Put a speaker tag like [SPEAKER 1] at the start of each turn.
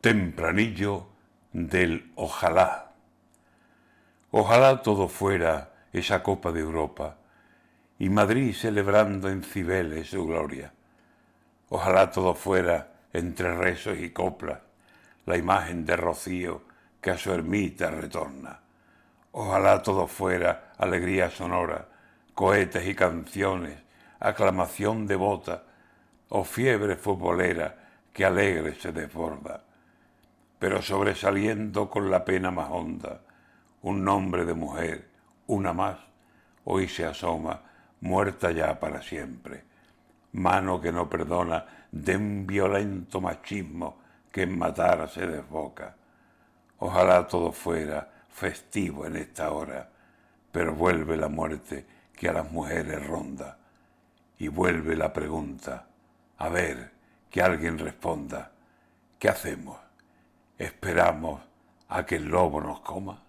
[SPEAKER 1] Tempranillo del ojalá. Ojalá todo fuera esa Copa de Europa y Madrid celebrando en Cibeles su gloria. Ojalá todo fuera entre rezos y coplas la imagen de Rocío que a su ermita retorna. Ojalá todo fuera alegría sonora, cohetes y canciones, aclamación devota o fiebre futbolera que alegre se desborda pero sobresaliendo con la pena más honda, un nombre de mujer, una más, hoy se asoma, muerta ya para siempre. Mano que no perdona de un violento machismo que en matar se desboca. Ojalá todo fuera festivo en esta hora, pero vuelve la muerte que a las mujeres ronda. Y vuelve la pregunta, a ver, que alguien responda, ¿qué hacemos? Esperamos a que el lobo nos coma.